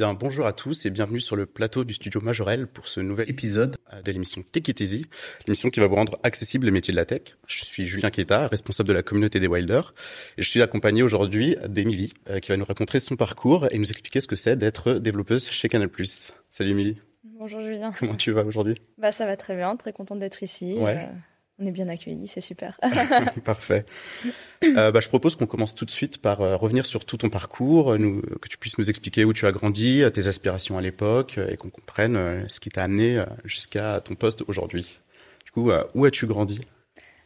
Bien, bonjour à tous et bienvenue sur le plateau du studio Majorel pour ce nouvel épisode euh, de l'émission Tech It Easy, l'émission qui va vous rendre accessible les métiers de la tech. Je suis Julien Queta, responsable de la communauté des Wilders, et je suis accompagné aujourd'hui d'Emilie, euh, qui va nous raconter son parcours et nous expliquer ce que c'est d'être développeuse chez Canal+. Salut Emilie. Bonjour Julien. Comment tu vas aujourd'hui? Bah ça va très bien, très contente d'être ici. Ouais. Euh, on est bien accueillis, c'est super. Parfait. Euh, bah, je propose qu'on commence tout de suite par euh, revenir sur tout ton parcours, euh, nous, que tu puisses nous expliquer où tu as grandi, tes aspirations à l'époque, et qu'on comprenne euh, ce qui t'a amené jusqu'à ton poste aujourd'hui. Du coup, où as-tu grandi?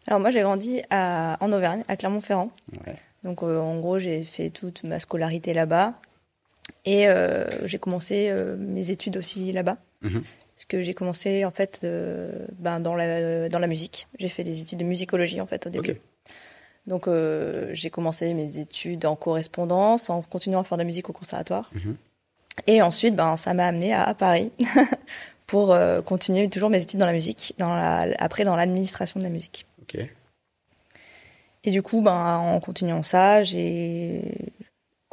Alors moi j'ai grandi à, en Auvergne, à Clermont-Ferrand. Ouais. Donc en gros j'ai fait toute ma scolarité là-bas. Et j'ai commencé mes études aussi là-bas. Mhm. Parce que j'ai commencé en fait euh, ben, dans, la, dans la musique. J'ai fait des études de musicologie en fait au début. Donc euh, j'ai commencé mes études en correspondance, en continuant à faire de la musique au conservatoire. Mhm. Et ensuite, ben, ça m'a amené à, à Paris pour euh, continuer toujours mes études dans la musique, dans la, après dans l'administration de la musique. Et du coup, ben, en continuant ça, j'ai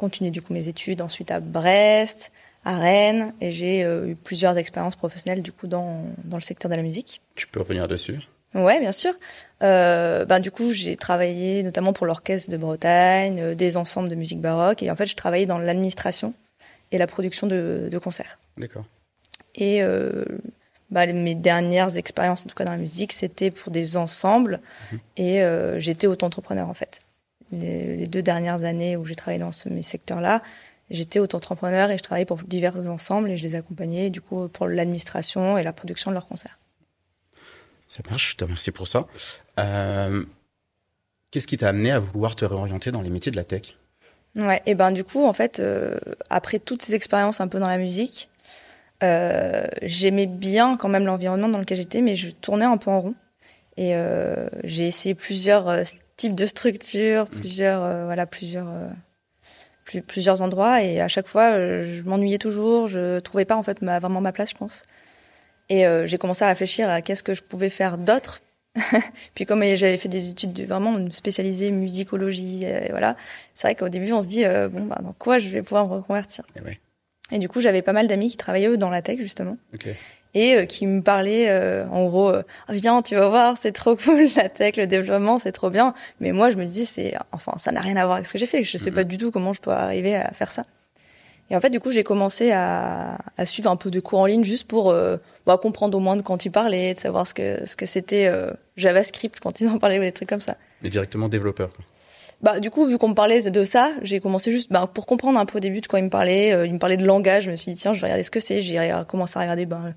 continué du coup mes études ensuite à Brest, à Rennes, et j'ai euh, eu plusieurs expériences professionnelles du coup dans, dans le secteur de la musique. Tu peux revenir dessus? Ouais, bien sûr. Euh, ben, du coup, j'ai travaillé notamment pour l'orchestre de Bretagne, euh, des ensembles de musique baroque, et en fait, je travaillais dans l'administration et la production de, de concerts. D'accord. Et bah, mes dernières expériences, en tout cas dans la musique, c'était pour des ensembles, et euh, j'étais auto-entrepreneur en fait. Les, les deux dernières années où j'ai travaillé dans ce, mes secteurs-là, j'étais auto-entrepreneur et je travaillais pour divers ensembles et je les accompagnais du coup pour l'administration et la production de leurs concerts. Ça marche, je te remercie pour ça. Euh, Qu'est-ce qui t'a amené à vouloir te réorienter dans les métiers de la tech? Ouais, et ben du coup, en fait, euh, après toutes ces expériences un peu dans la musique, euh, j'aimais bien quand même l'environnement dans lequel j'étais, mais je tournais un peu en rond. Et j'ai essayé plusieurs types de structures, plusieurs, euh, voilà, plusieurs, euh, plus- plusieurs endroits, et à chaque fois, euh, je m'ennuyais toujours. Je trouvais pas en fait ma, vraiment ma place, je pense. Et j'ai commencé à réfléchir à qu'est-ce que je pouvais faire d'autre. Puis comme j'avais fait des études de, vraiment spécialisées musicologie, euh, voilà, c'est vrai qu'au début, on se dit, bon, bah, dans quoi je vais pouvoir me reconvertir? Eh ouais. Et du coup, j'avais pas mal d'amis qui travaillaient, eux, dans la tech, justement. Et euh, qui me parlaient, euh, en gros, euh, Ah, viens, tu vas voir, c'est trop cool, la tech, le développement, c'est trop bien. Mais moi, je me disais, c'est, enfin, ça n'a rien à voir avec ce que j'ai fait. Je sais Mhm. pas du tout comment je peux arriver à faire ça. Et en fait, du coup, j'ai commencé à, à suivre un peu de cours en ligne juste pour euh, bah, comprendre au moins de quand ils parlaient, de savoir ce que ce que c'était euh, JavaScript quand ils en parlaient ou des trucs comme ça. Mais directement développeur. quoi. Bah, du coup, vu qu'on me parlait de ça, j'ai commencé juste bah, pour comprendre un peu au début de quoi il me parlait. Euh, il me parlait de langage. Je me suis dit, tiens, je vais regarder ce que c'est. J'ai commencé à regarder ben,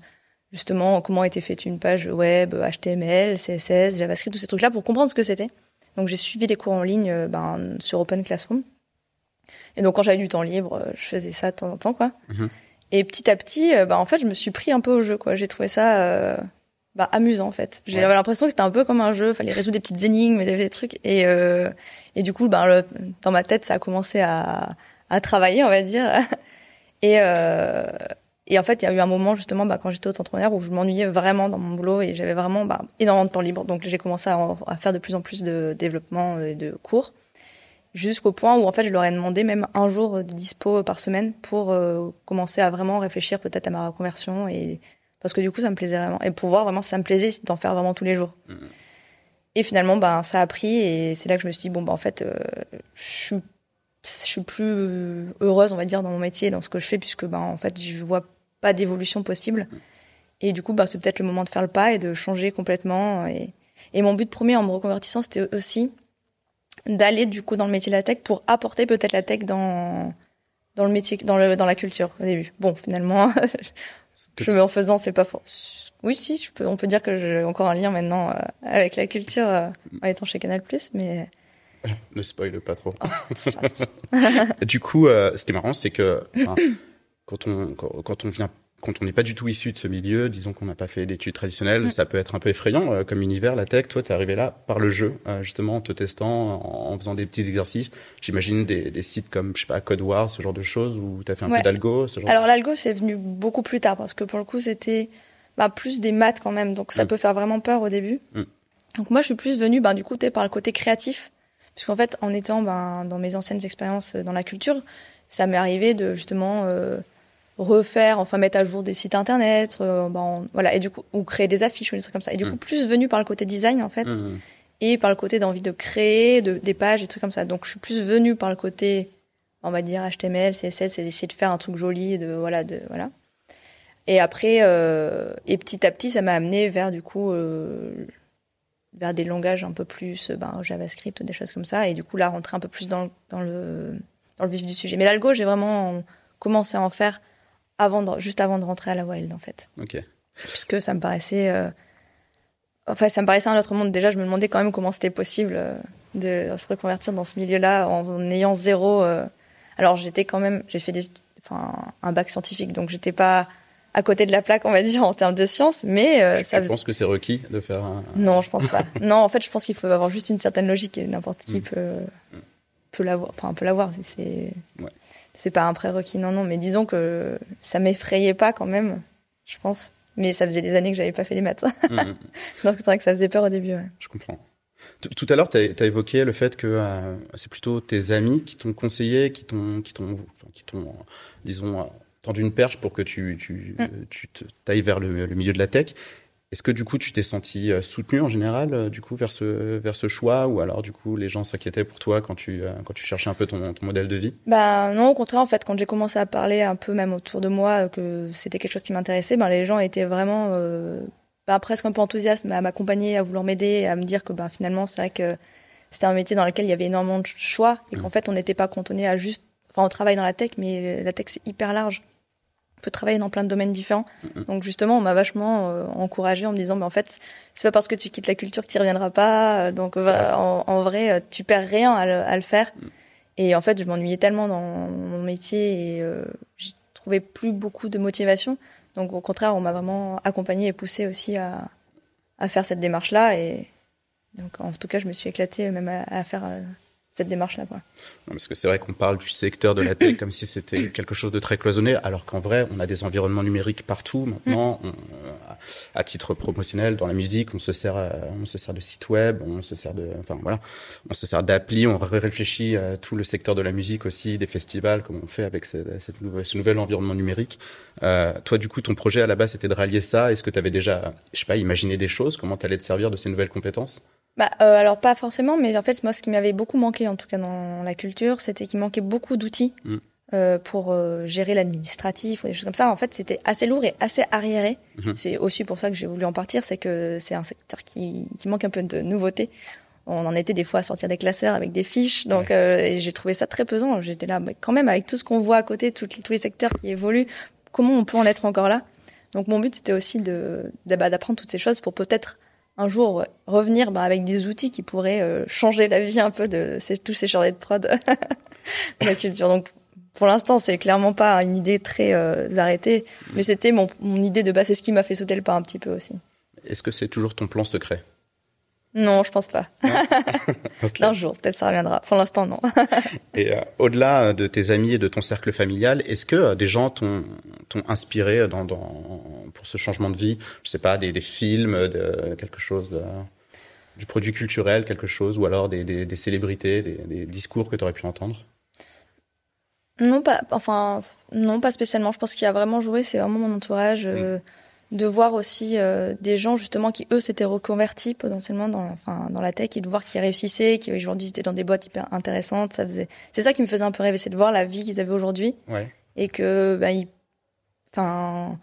justement comment était faite une page web, HTML, CSS, JavaScript, tous ces trucs-là pour comprendre ce que c'était. Donc, j'ai suivi des cours en ligne euh, ben, sur Open Classroom. Et donc, quand j'avais du temps libre, euh, je faisais ça de temps en temps. quoi. Mhm. Et petit à petit, euh, bah, en fait, je me suis pris un peu au jeu. quoi. J'ai trouvé ça euh, bah, amusant, en fait. J'ai Ouais. l'impression que c'était un peu comme un jeu. fallait résoudre des petites énigmes, des, des trucs. Et, euh, et du coup, ben, le- dans ma tête, ça a commencé à, à travailler, on va dire. Et, euh, et en fait, il y a eu un moment, justement, bah, quand j'étais auto-entrepreneur, où je m'ennuyais vraiment dans mon boulot et j'avais vraiment bah, énormément de temps libre. Donc, j'ai commencé à, en- à faire de plus en plus de développement et de cours. Jusqu'au point où, en fait, je leur ai demandé même un jour de dispo par semaine pour euh, commencer à vraiment réfléchir peut-être à ma reconversion. Et... Parce que du coup, ça me plaisait vraiment. Et pour voir vraiment si ça me plaisait, d'en faire vraiment tous les jours. Et finalement, ben, ça a pris et c'est là que je me suis dit, bon, ben, en fait, euh, je suis je suis plus heureuse, on va dire, dans mon métier, dans ce que je fais, puisque ben en fait, je vois pas d'évolution possible. Et du coup, bah, c'est peut-être le moment de faire le pas et de changer complètement. Et, et mon but premier en me reconvertissant, c'était aussi d'aller du coup dans le métier de la tech pour apporter peut-être la tech dans dans le métier, dans le dans la culture au début. Bon, finalement, je me en faisant, c'est pas faux. Oui, si, je peux, on peut dire que j'ai encore un lien maintenant euh, avec la culture euh, en étant chez Canal+, mais Ne spoil pas trop. attention, attention. du coup, euh, ce qui est marrant, c'est que quand on quand, quand on vient quand on n'est pas du tout issu de ce milieu, disons qu'on n'a pas fait d'études traditionnelles, mm. ça peut être un peu effrayant euh, comme univers, la tech. Toi, tu es arrivé là par le jeu, euh, justement, en te testant, en, faisant des petits exercices. J'imagine des, des, sites comme, je sais pas, Code Wars, ce genre de choses, où tu as fait un peu d'algo. Alors l'algo, c'est venu beaucoup plus tard, parce que pour le coup, c'était bah, plus des maths quand même, donc ça mm. peut faire vraiment peur au début. Mm. Donc moi, je suis plus venue, ben, du coup, par le côté créatif, puisqu'en fait, en étant ben, dans mes anciennes expériences dans la culture, ça m'est arrivé de justement euh, refaire, enfin mettre à jour des sites internet, euh, ben, voilà, et du coup, ou créer des affiches ou des trucs comme ça. Et du coup, mm. plus venu par le côté design en fait, et par le côté d'envie de créer de, des pages et trucs comme ça. Donc, je suis plus venue par le côté, on va dire HTML, CSS, et d'essayer de faire un truc joli, de voilà, de voilà. Et après, euh, et petit à petit, ça m'a amené vers du coup euh, vers des langages un peu plus ben, JavaScript, des choses comme ça. Et du coup, là, rentrer un peu plus dans, dans, le, dans le vif du sujet. Mais l'algo, j'ai vraiment commencé à en faire avant de, juste avant de rentrer à la Wild, en fait. Ok. Puisque ça me paraissait. Euh, enfin, ça me paraissait un autre monde. Déjà, je me demandais quand même comment c'était possible euh, de se reconvertir dans ce milieu-là en, ayant zéro. Euh. Alors, j'étais quand même. J'ai fait des, enfin, un bac scientifique, donc j'étais pas à côté de la plaque, on va dire, en termes de sciences, mais euh, ça. Je pense que c'est requis de faire un... Non, je pense pas. non, en fait, je pense qu'il faut avoir juste une certaine logique et n'importe qui mm. peut, peut l'avoir. Enfin, peut l'avoir. C'est ouais. c'est pas un prérequis, non, non. Mais disons que ça m'effrayait pas quand même, je pense. Mais ça faisait des années que j'avais pas fait les maths. Donc c'est vrai que ça faisait peur au début. Ouais. Je comprends. Tout à l'heure, tu as, évoqué le fait que euh, c'est plutôt tes amis qui t'ont conseillé, qui t'ont, qui t'ont, qui t'ont, disons, d'une perche pour que tu, tu, mm. tu ailles vers le, milieu de la tech. Est-ce que du coup tu t'es senti euh, soutenu en général euh, du coup vers ce vers ce choix ou alors du coup les gens s'inquiétaient pour toi quand tu euh, quand tu cherchais un peu ton, ton modèle de vie? Bah non au contraire en fait quand j'ai commencé à parler un peu même autour de moi que c'était quelque chose qui m'intéressait ben les gens étaient vraiment euh, ben, presque un peu enthousiastes à m'accompagner à vouloir m'aider à me dire que ben finalement c'est vrai que c'était un métier dans lequel il y avait énormément de choix et qu'en mm. fait on n'était pas cantonné à juste enfin on travaille dans la tech mais la tech c'est hyper large on peut travailler dans plein de domaines différents. Mm-hmm. Donc justement, on m'a vachement euh, encouragé en me disant, mais en fait, c'est pas parce que tu quittes la culture que tu reviendras pas. Euh, donc en, vrai, euh, tu perds rien à le, faire. Mm. Et en fait, je m'ennuyais tellement dans mon métier et euh, j'y trouvais plus beaucoup de motivation. Donc au contraire, on m'a vraiment accompagné et poussé aussi à, à faire cette démarche-là. Et donc en tout cas, je me suis éclatée même à, à faire cette démarche-là. Quoi. Parce que c'est vrai qu'on parle du secteur de la tech comme si c'était quelque chose de très cloisonné, alors qu'en vrai, on a des environnements numériques partout maintenant. Mm. à titre promotionnel, dans la musique, on se sert, euh, on se sert de sites web, on se sert de, enfin voilà, on se sert d'appli, on réfléchit à tout le secteur de la musique aussi, des festivals, comme on fait avec ce nouvel environnement numérique. Euh, toi, du coup, ton projet à la base, c'était de rallier ça. Est-ce que tu avais déjà, je sais pas, imaginé des choses? Comment tu allais te servir de ces nouvelles compétences? Bah, euh, alors pas forcément, mais en fait moi ce qui m'avait beaucoup manqué en tout cas dans la culture, c'était qu'il manquait beaucoup d'outils mm. euh, pour euh, gérer l'administratif ou des choses comme ça. En fait c'était assez lourd et assez arriéré. Mm-hmm. C'est aussi pour ça que j'ai voulu en partir, c'est que c'est un secteur qui, qui manque un peu de nouveauté. On en était des fois à sortir des classeurs avec des fiches, donc euh, j'ai trouvé ça très pesant. J'étais là, mais quand même avec tout ce qu'on voit à côté, tous les secteurs qui évoluent, comment on peut en être encore là? Donc mon but c'était aussi de bah, d'apprendre toutes ces choses pour peut-être un jour revenir bah, avec des outils qui pourraient euh, changer la vie un peu de ces, tous ces chargés de prod de la culture. Donc pour l'instant, c'est clairement pas une idée très euh, arrêtée, mais c'était mon, mon, idée de base. C'est ce qui m'a fait sauter le pas un petit peu aussi. Est-ce que c'est toujours ton plan secret? Non, je pense pas. Un jour, peut-être ça reviendra. Pour l'instant, non. et euh, au-delà de tes amis et de ton cercle familial, est-ce que euh, des gens t'ont inspiré dans, dans, pour ce changement de vie? Je sais pas, des, des films, de, quelque chose, de, du produit culturel, quelque chose, ou alors des, des, des célébrités, des, discours que tu aurais pu entendre? Non, pas. Enfin, non, pas spécialement. Je pense qu'il a vraiment joué. C'est vraiment mon entourage. Euh, mm de voir aussi euh, des gens justement qui eux s'étaient reconvertis potentiellement dans enfin dans la tech et de voir qu'ils réussissaient qui aujourd'hui étaient dans des boîtes hyper intéressantes ça faisait c'est ça qui me faisait un peu rêver c'est de voir la vie qu'ils avaient aujourd'hui ouais. et que bah, ils enfin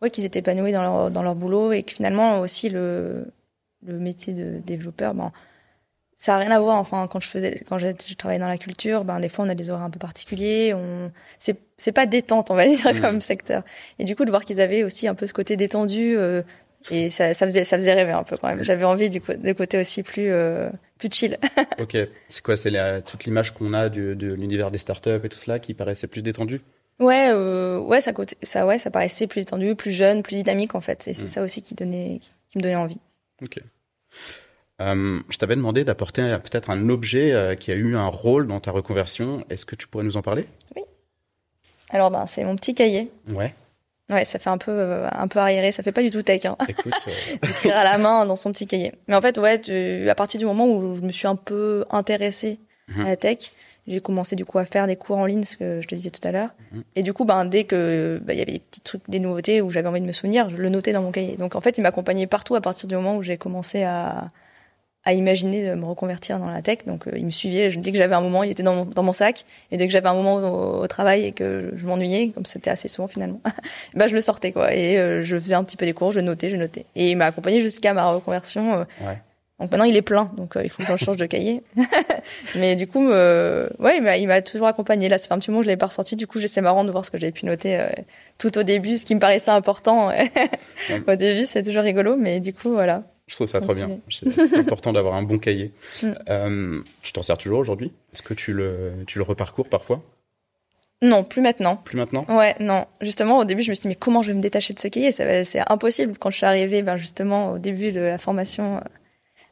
ouais qu'ils étaient épanouis dans leur dans leur boulot et que finalement aussi le le métier de développeur ben ça a rien à voir. Enfin, quand je faisais, quand je, travaillais dans la culture, ben des fois on a des horaires un peu particuliers. On, c'est, c'est pas détente, on va dire, mmh. comme secteur. Et du coup, de voir qu'ils avaient aussi un peu ce côté détendu, euh, et ça, ça faisait, ça faisait rêver un peu quand même. J'avais envie du côté aussi plus, euh, plus chill. ok. C'est quoi C'est toute l'image qu'on a du, de l'univers des startups et tout cela qui paraissait plus détendu? Ouais, euh, ouais, ça, ça, ouais, ça paraissait plus détendu, plus jeune, plus dynamique en fait. Et c'est mm. ça aussi qui donnait, qui me donnait envie. Ok. Euh, je t'avais demandé d'apporter peut-être un objet euh, qui a eu un rôle dans ta reconversion. Est-ce que tu pourrais nous en parler? Oui. Alors, ben, c'est mon petit cahier. Ouais. Ouais, ça fait un peu, euh, un peu arriéré. Ça fait pas du tout tech. Hein. Écoute, écrire à la main dans son petit cahier. Mais en fait, ouais, à partir du moment où je me suis un peu intéressée à la mhm. tech, j'ai commencé du coup à faire des cours en ligne, ce que je te disais tout à l'heure. Mhm. Et du coup, ben, dès que ben, il y avait des petits trucs, des nouveautés où j'avais envie de me souvenir, je le notais dans mon cahier. Donc en fait, il m'accompagnait partout à partir du moment où j'ai commencé à, à imaginer de me reconvertir dans la tech. Donc, euh, il me suivait. dès que j'avais un moment, il était dans mon, dans mon sac. Et dès que j'avais un moment au, travail et que je m'ennuyais, comme c'était assez souvent finalement, bah, je le sortais, quoi. Et euh, je faisais un petit peu des cours, je notais, je notais. Et il m'a accompagné jusqu'à ma reconversion. Euh. ouais. Donc maintenant, il est plein. Donc, il faut que j'en change de cahier. Mais du coup, ouais, il m'a toujours accompagné. Là, ça fait un petit moment que je l'avais pas ressorti. Du coup, c'est marrant de voir ce que j'avais pu noter tout au début, ce qui me paraissait important. au début, c'est toujours rigolo. Mais du coup, voilà. Je trouve ça trop bien. C'est important d'avoir un bon cahier. Mm. Euh, tu t'en sers toujours aujourd'hui? Est-ce que tu le, tu le reparcours parfois? Non, plus maintenant. Plus maintenant? Ouais, non. Justement, au début, je me suis dit, mais comment je vais me détacher de ce cahier? C'est impossible. Quand je suis arrivée, ben, justement, au début de la formation,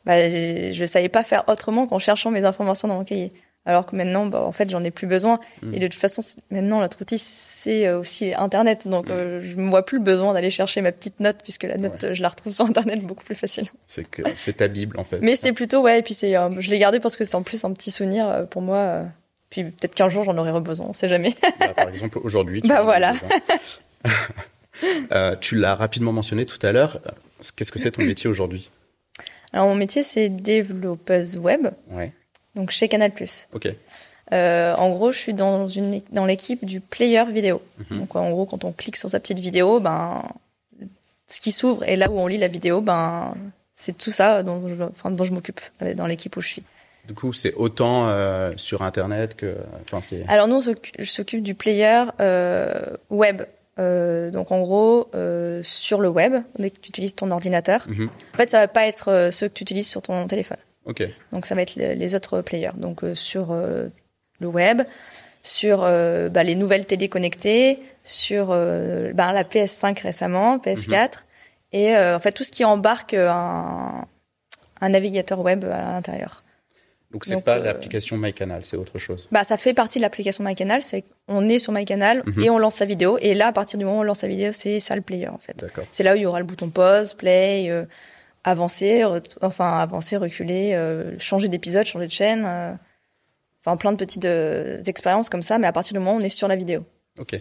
ben, je ne savais pas faire autrement qu'en cherchant mes informations dans mon cahier. Alors que maintenant, bah, en fait, j'en ai plus besoin. Mm. Et de toute façon, maintenant, notre outil, c'est euh, aussi Internet. Donc, mm. euh, je ne vois plus le besoin d'aller chercher ma petite note, puisque la note, je la retrouve sur Internet beaucoup plus facilement. C'est que c'est ta Bible, en fait. Mais c'est plutôt, ouais, et puis c'est, euh, je l'ai gardé parce que c'est en plus un petit souvenir pour moi. puis peut-être qu'un jour, j'en aurai besoin, on sait jamais. Bah, par exemple, aujourd'hui. Bah voilà. tu l'as rapidement mentionné tout à l'heure. Qu'est-ce que c'est ton métier aujourd'hui? Alors, mon métier, c'est développeuse web. Ouais donc chez Canal+. Ok. Euh, en gros, je suis dans une dans l'équipe du player vidéo. Mhm. Donc en gros, quand on clique sur sa petite vidéo, ben ce qui s'ouvre et là où on lit la vidéo, ben c'est tout ça dont je, enfin, dont je m'occupe euh, dans l'équipe où je suis. Du coup, c'est autant euh, sur Internet que. Enfin, c'est. Alors nous, on s'occupe du player euh, web. Euh, donc en gros, euh, sur le web, dès que tu utilises ton ordinateur, mhm. en fait, ça va pas être ce que tu utilises sur ton téléphone. Donc ça va être les, autres players. Donc euh, sur euh, le web, sur euh, bah, les nouvelles télé connectées, sur bah, la PS5 récemment, PS4, mhm. et en fait tout ce qui embarque un, un navigateur web à l'intérieur. Donc c'est pas l'application MyCanal, c'est autre chose. Bah ça fait partie de l'application MyCanal, c'est on est sur MyCanal mhm. et on lance sa vidéo et là à partir du moment où on lance sa vidéo, c'est ça le player en fait. C'est là où il y aura le bouton pause, play, avancer, enfin avancer, reculer, euh, changer d'épisode, changer de chaîne, euh, enfin plein de petites euh, expériences comme ça, mais à partir du moment où on est sur la vidéo. Ok.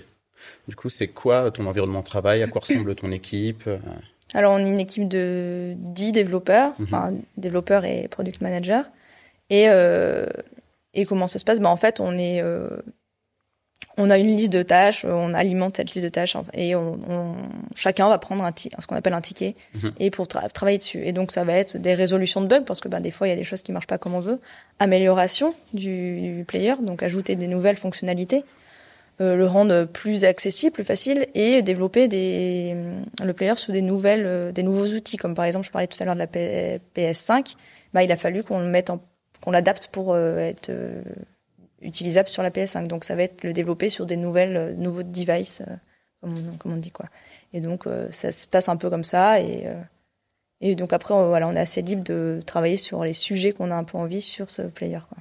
Du coup, c'est quoi ton environnement de travail? À quoi ressemble ton équipe? Alors, on est une équipe de 10 développeurs, mhm. enfin développeurs et product managers. Et, et comment ça se passe? Bah, En fait, on est on a une liste de tâches, on alimente cette liste de tâches et on, chacun va prendre un ce qu'on appelle un ticket mhm. et pour travailler dessus. Et donc ça va être des résolutions de bugs parce que ben, des fois il y a des choses qui marchent pas comme on veut, amélioration du, player, donc ajouter des nouvelles fonctionnalités, euh, le rendre plus accessible, plus facile et développer des, le player sous des nouvelles, euh, des nouveaux outils comme par exemple je parlais tout à l'heure de la PS5, bah, il a fallu qu'on le mette en, qu'on l'adapte pour euh, être utilisable sur la PS5. Donc ça va être le développer sur des nouvelles, euh, nouveaux devices, euh, comme, on, comme, on, dit quoi. Et donc euh, ça se passe un peu comme ça et et donc après voilà, on est assez libre de travailler sur les sujets qu'on a un peu envie sur ce player quoi.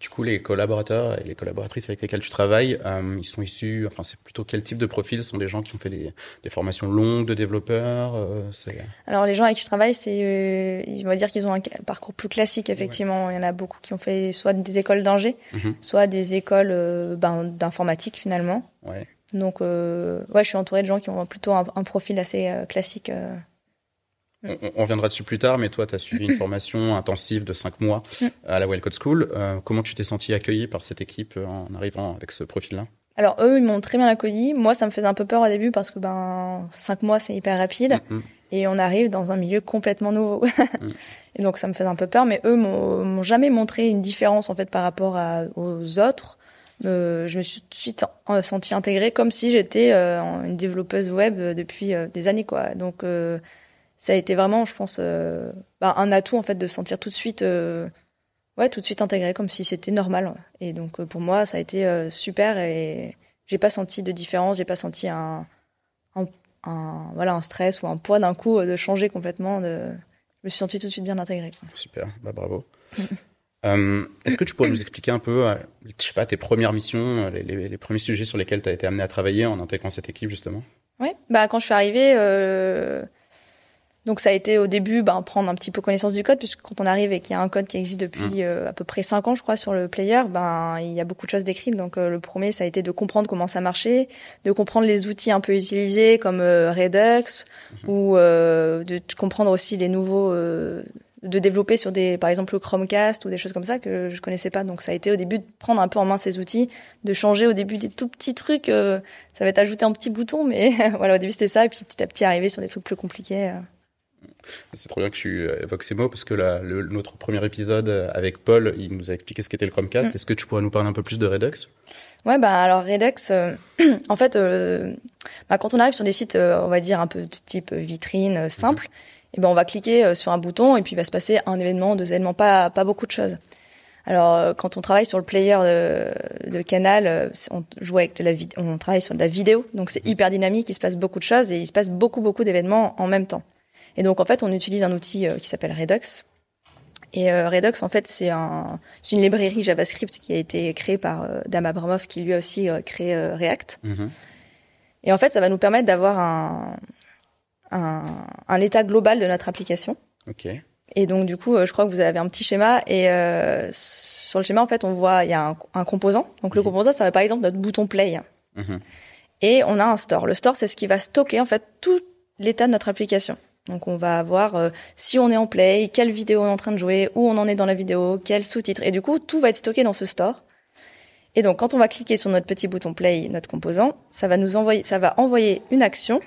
Du coup, les collaborateurs et les collaboratrices avec lesquels tu travailles, euh, ils sont issus, enfin, c'est plutôt quel type de profil Ce sont des gens qui ont fait des, des formations longues de développeurs euh, Alors, les gens avec qui je travaille, c'est, euh, on va dire qu'ils ont un parcours plus classique, effectivement. Il y en a beaucoup qui ont fait soit des écoles d'ingé, mhm. soit des écoles euh, ben, d'informatique, finalement. Ouais. Donc, euh, ouais, je suis entourée de gens qui ont plutôt un, un profil assez classique. On, on, reviendra dessus plus tard, mais toi, tu as suivi une formation intensive de cinq mois mm. à la Wildcode School. Euh, comment tu t'es senti accueilli par cette équipe euh, en arrivant avec ce profil-là? Alors eux, ils m'ont très bien accueilli. Moi, ça me faisait un peu peur au début parce que ben cinq mois, c'est hyper rapide. Mm, mm. Et on arrive dans un milieu complètement nouveau. et donc ça me faisait un peu peur, mais eux m'ont jamais montré une différence en fait par rapport à, aux autres. Euh, je me suis tout de suite sentie intégrée comme si j'étais euh, une développeuse web depuis des années quoi. Donc ça a été vraiment, je pense, euh, bah, un atout en fait de sentir tout de suite, euh, ouais, tout de suite intégré comme si c'était normal. Et donc euh, pour moi, ça a été super et j'ai pas senti de différence, j'ai pas senti un, un, voilà, un stress ou un poids d'un coup de changer complètement. De... Je me suis sentie tout de suite bien intégrée. Super, bah bravo. Est-ce que tu pourrais nous expliquer un peu, je sais pas, tes premières missions, les, les, les premiers sujets sur lesquels tu as été amené à travailler en intégrant cette équipe justement? Oui, bah quand je suis arrivée, donc ça a été au début ben, prendre un petit peu connaissance du code, puisque quand on arrive et qu'il y a un code qui existe depuis mmh. euh, à peu près 5 ans, je crois, sur le player, ben il y a beaucoup de choses décrites. Donc euh, le premier, ça a été de comprendre comment ça marchait, de comprendre les outils un peu utilisés comme euh, Redux, mmh. ou de comprendre aussi les nouveaux, de développer sur des, par exemple le Chromecast ou des choses comme ça que je connaissais pas. Donc ça a été au début de prendre un peu en main ces outils, de changer au début des tout petits trucs. ça va être ajouter un petit bouton, mais voilà, au début c'était ça, et puis petit à petit arriver sur des trucs plus compliqués. C'est trop bien que tu évoques ces mots parce que la, le, notre premier épisode avec Paul, il nous a expliqué ce qu'était le Chromecast. Mm. Est-ce que tu pourrais nous parler un peu plus de Redux? Ouais, bah alors Redux, euh, en fait, euh, bah, quand on arrive sur des sites, euh, on va dire un peu de type vitrine euh, simple, mm-hmm. et ben on va cliquer sur un bouton et puis il va se passer un événement, deux événements, pas pas beaucoup de choses. Alors quand on travaille sur le player de, de Canal, on joue avec de la on travaille sur de la vidéo, donc c'est hyper dynamique, il se passe beaucoup de choses et il se passe beaucoup beaucoup d'événements en même temps. Et donc en fait, on utilise un outil euh, qui s'appelle Redux. Et euh, Redux, en fait, c'est un, une librairie JavaScript qui a été créée par euh, Dam Abramov, qui lui a aussi créé React. Mm-hmm. Et en fait, ça va nous permettre d'avoir un, un, un, état global de notre application. Et donc du coup, je crois que vous avez un petit schéma et euh, sur le schéma, en fait, on voit il y a un, un composant. Donc le mm-hmm. composant, ça va par exemple notre bouton play. Mm-hmm. Et on a un store. Le store, c'est ce qui va stocker en fait tout l'état de notre application. Donc on va avoir euh, si on est en play, quelle vidéo on est en train de jouer, où on en est dans la vidéo, quel sous-titre. Et du coup, tout va être stocké dans ce store. Et donc quand on va cliquer sur notre petit bouton play, notre composant, ça va nous envoyer, ça va envoyer une action.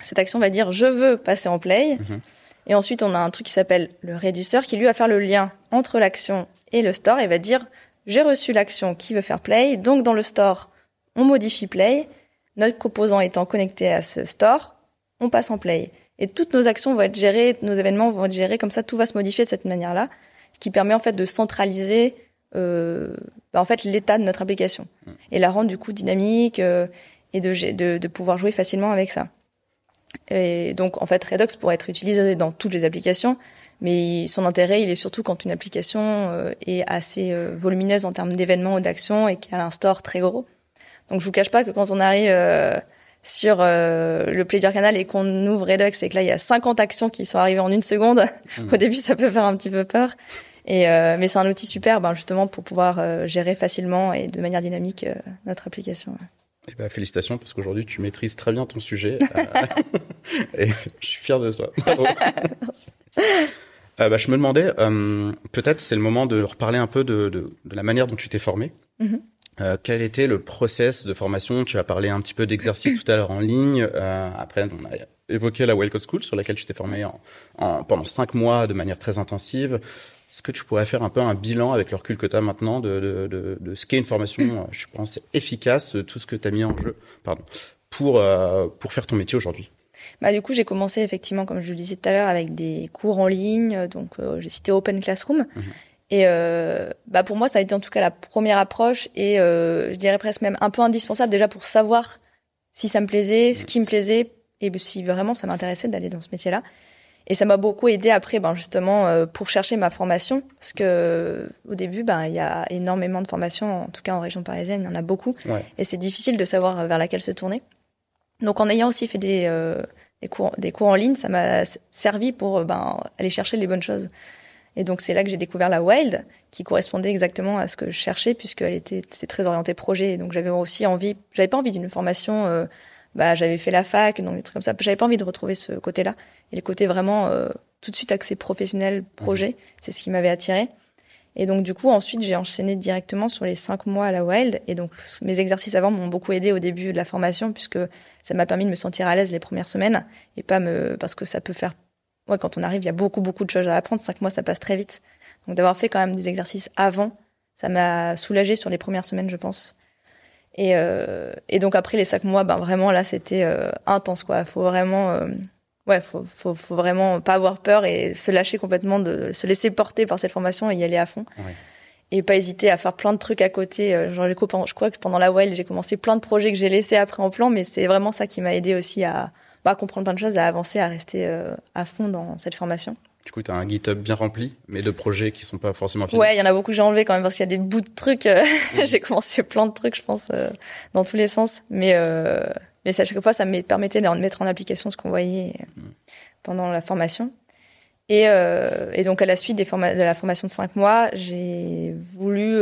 Cette action va dire je veux passer en play. Mhm. Et ensuite on a un truc qui s'appelle le réduceur qui lui va faire le lien entre l'action et le store et va dire j'ai reçu l'action qui veut faire play. Donc dans le store, on modifie play. Notre composant étant connecté à ce store, on passe en play. Et toutes nos actions vont être gérées, nos événements vont être gérés comme ça, tout va se modifier de cette manière-là, ce qui permet en fait de centraliser euh, bah, en fait l'état de notre application mm. et la rendre du coup dynamique euh, et de, de, de, pouvoir jouer facilement avec ça. Et donc en fait Redux pourrait être utilisé dans toutes les applications, mais son intérêt il est surtout quand une application euh, est assez euh, volumineuse en termes d'événements ou d'actions et qu'elle a un store très gros. Donc je vous cache pas que quand on arrive euh, sur euh, le Player Canal et qu'on ouvre Redux et que là il y a 50 actions qui sont arrivées en une seconde, mmh. au début ça peut faire un petit peu peur. Et euh, mais c'est un outil super, ben, justement pour pouvoir euh, gérer facilement et de manière dynamique notre application. Eh ben, félicitations parce qu'aujourd'hui tu maîtrises très bien ton sujet et je suis fier de toi. Bravo. bah, je me demandais, peut-être c'est le moment de reparler un peu de, de, de la manière dont tu t'es formé. Mmh. Euh, quel était le process de formation? Tu as parlé un petit peu d'exercice tout à l'heure en ligne. Euh, après, on a évoqué la Welcome School sur laquelle tu t'es formé en, en, pendant cinq mois de manière très intensive. Est-ce que tu pourrais faire un peu un bilan avec le recul que tu as maintenant de, de, de, de, ce qu'est une formation, euh, je pense, efficace, tout ce que tu as mis en jeu pardon, pour, euh, pour faire ton métier aujourd'hui bah, du coup, j'ai commencé effectivement, comme je le disais tout à l'heure, avec des cours en ligne. Donc, j'ai cité Open Classroom. Mhm. Et euh, bah pour moi, ça a été en tout cas la première approche et euh, je dirais presque même un peu indispensable déjà pour savoir si ça me plaisait, ce qui me plaisait et si vraiment ça m'intéressait d'aller dans ce métier-là. Et ça m'a beaucoup aidé après, ben justement, euh, pour chercher ma formation, parce que au début, ben il y a énormément de formations, en tout cas en région parisienne, il y en a beaucoup, et c'est difficile de savoir vers laquelle se tourner. Donc en ayant aussi fait des euh, des cours des cours en ligne, ça m'a servi pour ben aller chercher les bonnes choses. Et donc c'est là que j'ai découvert la Wild, qui correspondait exactement à ce que je cherchais, puisqu'elle était c'est très orientée projet. donc j'avais aussi envie, j'avais pas envie d'une formation. Euh, bah j'avais fait la fac, donc des trucs comme ça. J'avais pas envie de retrouver ce côté-là. Et le côté vraiment euh, tout de suite axé professionnel, projet, mhm. c'est ce qui m'avait attiré. Et donc du coup ensuite j'ai enchaîné directement sur les cinq mois à la Wild. Et donc mes exercices avant m'ont beaucoup aidé au début de la formation puisque ça m'a permis de me sentir à l'aise les premières semaines et pas me parce que ça peut faire ouais, quand on arrive, il y a beaucoup, beaucoup de choses à apprendre. Cinq mois, ça passe très vite. Donc d'avoir fait quand même des exercices avant, ça m'a soulagé sur les premières semaines, je pense. Et, euh, et donc après les cinq mois, ben vraiment là, c'était euh, intense, quoi. Faut vraiment, euh, ouais, faut, faut, faut vraiment pas avoir peur et se lâcher complètement, de se laisser porter par cette formation et y aller à fond. Ouais. et pas hésiter à faire plein de trucs à côté. Genre, je crois que pendant la WEL, j'ai commencé plein de projets que j'ai laissés après en plan, mais c'est vraiment ça qui m'a aidé aussi à bah, comprendre plein de choses, à avancer, à rester à fond dans cette formation. Du coup, tu as un GitHub bien rempli, mais de projets qui sont pas forcément finis. Ouais, il y en a beaucoup que j'ai enlevé quand même parce qu'il y a des bouts de trucs. Euh, j'ai commencé plein de trucs, je pense, euh, dans tous les sens. Mais euh, mais à chaque fois, ça me permettait de mettre en application ce qu'on voyait mm. pendant la formation. Et, et donc à la suite des de la formation de cinq mois, j'ai voulu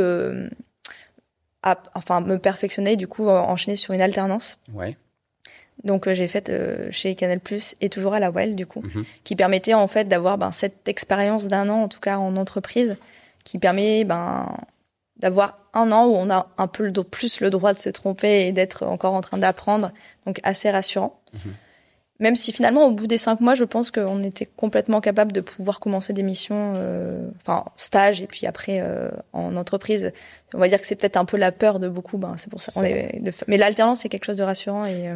enfin me perfectionner, du coup enchaîner sur une alternance. Ouais donc euh, j'ai fait euh, chez Canal Plus et toujours à la Well du coup, mhm. qui permettait en fait d'avoir ben, cette expérience d'un an en tout cas en entreprise, qui permet ben d'avoir un an où on a un peu plus le droit de se tromper et d'être encore en train d'apprendre, donc assez rassurant. Mhm. Même si finalement au bout des cinq mois, je pense qu'on était complètement capable de pouvoir commencer des missions, euh, enfin stage et puis après en entreprise. On va dire que c'est peut-être un peu la peur de beaucoup, ben c'est pour ça. On est, mais l'alternance c'est quelque chose de rassurant et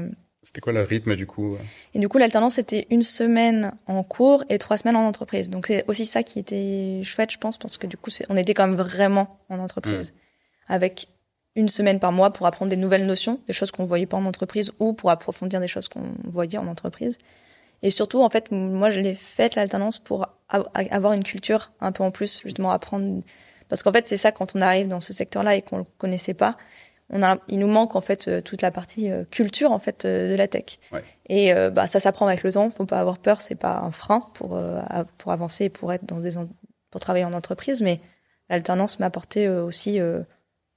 c'était quoi le rythme du coup Et du coup, l'alternance, c'était une semaine en cours et trois semaines en entreprise. Donc c'est aussi ça qui était chouette, je pense, parce que du coup, on était quand même vraiment en entreprise. Avec une semaine par mois pour apprendre des nouvelles notions, des choses qu'on voyait pas en entreprise ou pour approfondir des choses qu'on voyait en entreprise. Et surtout, en fait, moi, je l'ai faite l'alternance pour avoir une culture un peu en plus, justement apprendre. Parce qu'en fait, c'est ça quand on arrive dans ce secteur-là et qu'on le connaissait pas, on a, il nous manque en fait euh, toute la partie euh, culture en fait euh, de la tech. Et bah ça s'apprend avec le temps. Faut pas avoir peur, c'est pas un frein pour pour avancer et pour être dans des pour travailler en entreprise, mais l'alternance m'a apporté aussi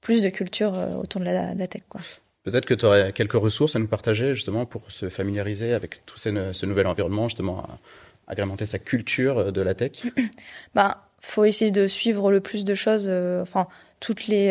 plus de culture autour de la, tech. Quoi. Peut-être que tu aurais quelques ressources à nous partager justement pour se familiariser avec tout ce, nouvel environnement, justement agrémenter sa culture de la tech. bah, faut essayer de suivre le plus de choses. enfin, toutes les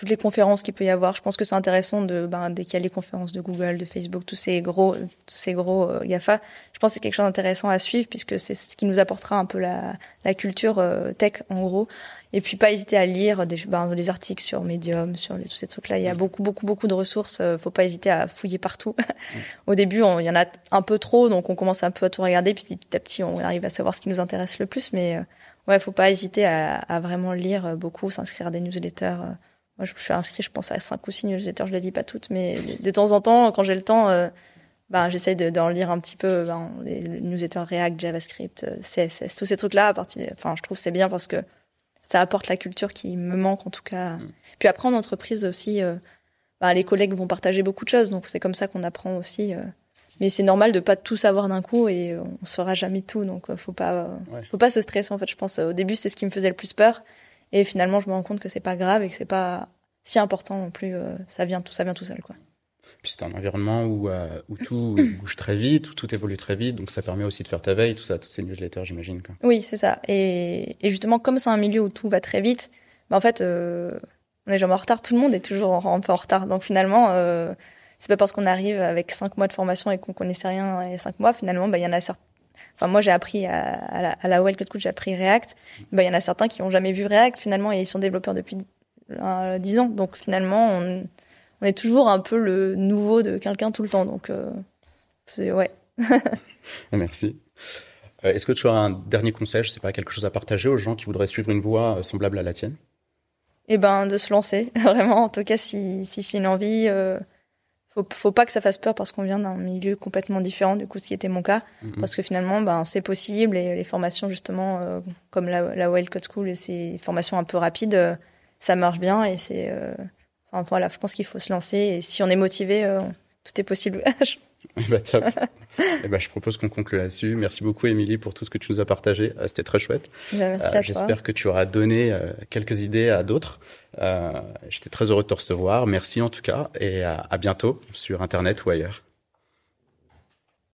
toutes les conférences qu'il peut y avoir. Je pense que c'est intéressant de, ben, dès qu'il y a les conférences de Google, de Facebook, tous ces gros, tous ces gros euh, Gafa. Je pense que c'est quelque chose d'intéressant à suivre puisque c'est ce qui nous apportera un peu la, la culture euh, tech en gros. Et puis pas hésiter à lire des, ben, des articles sur Medium, sur les, tous ces trucs-là. Il y a mm. beaucoup, beaucoup, beaucoup de ressources. Euh, faut pas hésiter à fouiller partout. Mm. Au début, il y en a un peu trop, donc on commence un peu à tout regarder, puis petit à petit, on arrive à savoir ce qui nous intéresse le plus. Mais euh, ouais, faut pas hésiter à, à vraiment lire beaucoup, s'inscrire à des newsletters. Moi, je, suis inscrit, je pense, à 5 ou 6 newsletters, je les lis pas toutes, mais de temps en temps, quand j'ai le temps, euh, ben, j'essaye d'en lire un petit peu, ben, les, newsletters React, JavaScript, euh, CSS, tous ces trucs-là. À partir, enfin, je trouve c'est bien parce que ça apporte la culture qui me manque, en tout cas. Mm. Puis après, en entreprise aussi, euh, ben, les collègues vont partager beaucoup de choses, donc c'est comme ça qu'on apprend aussi. mais c'est normal de pas tout savoir d'un coup et on saura jamais tout, donc faut pas, faut pas se stresser, en fait. Je pense, au début, c'est ce qui me faisait le plus peur. Et finalement, je me rends compte que c'est pas grave et que c'est pas si important non plus. Euh, ça vient tout, ça vient tout seul, quoi. Puis c'est un environnement où, euh, où tout bouge très vite, où tout évolue très vite, donc ça permet aussi de faire ta veille, tout ça, toutes ces newsletters, j'imagine. Oui, c'est ça. Et, et, justement, comme c'est un milieu où tout va très vite, bah en fait, euh, on est jamais en retard. Tout le monde est toujours un peu en retard. Donc finalement, euh, c'est pas parce qu'on arrive avec cinq mois de formation et qu'on connaissait rien a cinq mois, finalement, bah il y en a certains Enfin, moi, j'ai appris à, à, la, à la j'ai appris React. Ben, il y en a certains qui n'ont jamais vu React finalement et ils sont développeurs depuis 10 euh, ans. Donc finalement, on, on, est toujours un peu le nouveau de quelqu'un tout le temps. Donc, euh, ouais. Merci. Euh, est-ce que tu as un dernier conseil, je sais pas, quelque chose à partager aux gens qui voudraient suivre une voie euh, semblable à la tienne? Eh ben, de se lancer, vraiment. En tout cas, si si c'est une envie, euh, faut, faut pas que ça fasse peur parce qu'on vient d'un milieu complètement différent, du coup, ce qui était mon cas. Mhm. Parce que finalement, ben, c'est possible et les formations, justement, euh, comme la, la Wild Code School et ces formations un peu rapides, euh, ça marche bien et c'est, euh, enfin, voilà, je pense qu'il faut se lancer et si on est motivé, tout est possible. bah, top. Eh ben, je propose qu'on conclue là-dessus. Merci beaucoup, Émilie, pour tout ce que tu nous as partagé. Euh, c'était très chouette. Bah, merci euh, J'espère que tu auras donné euh, quelques idées à d'autres. J'étais très heureux de te recevoir. Merci en tout cas et à bientôt sur Internet ou ailleurs.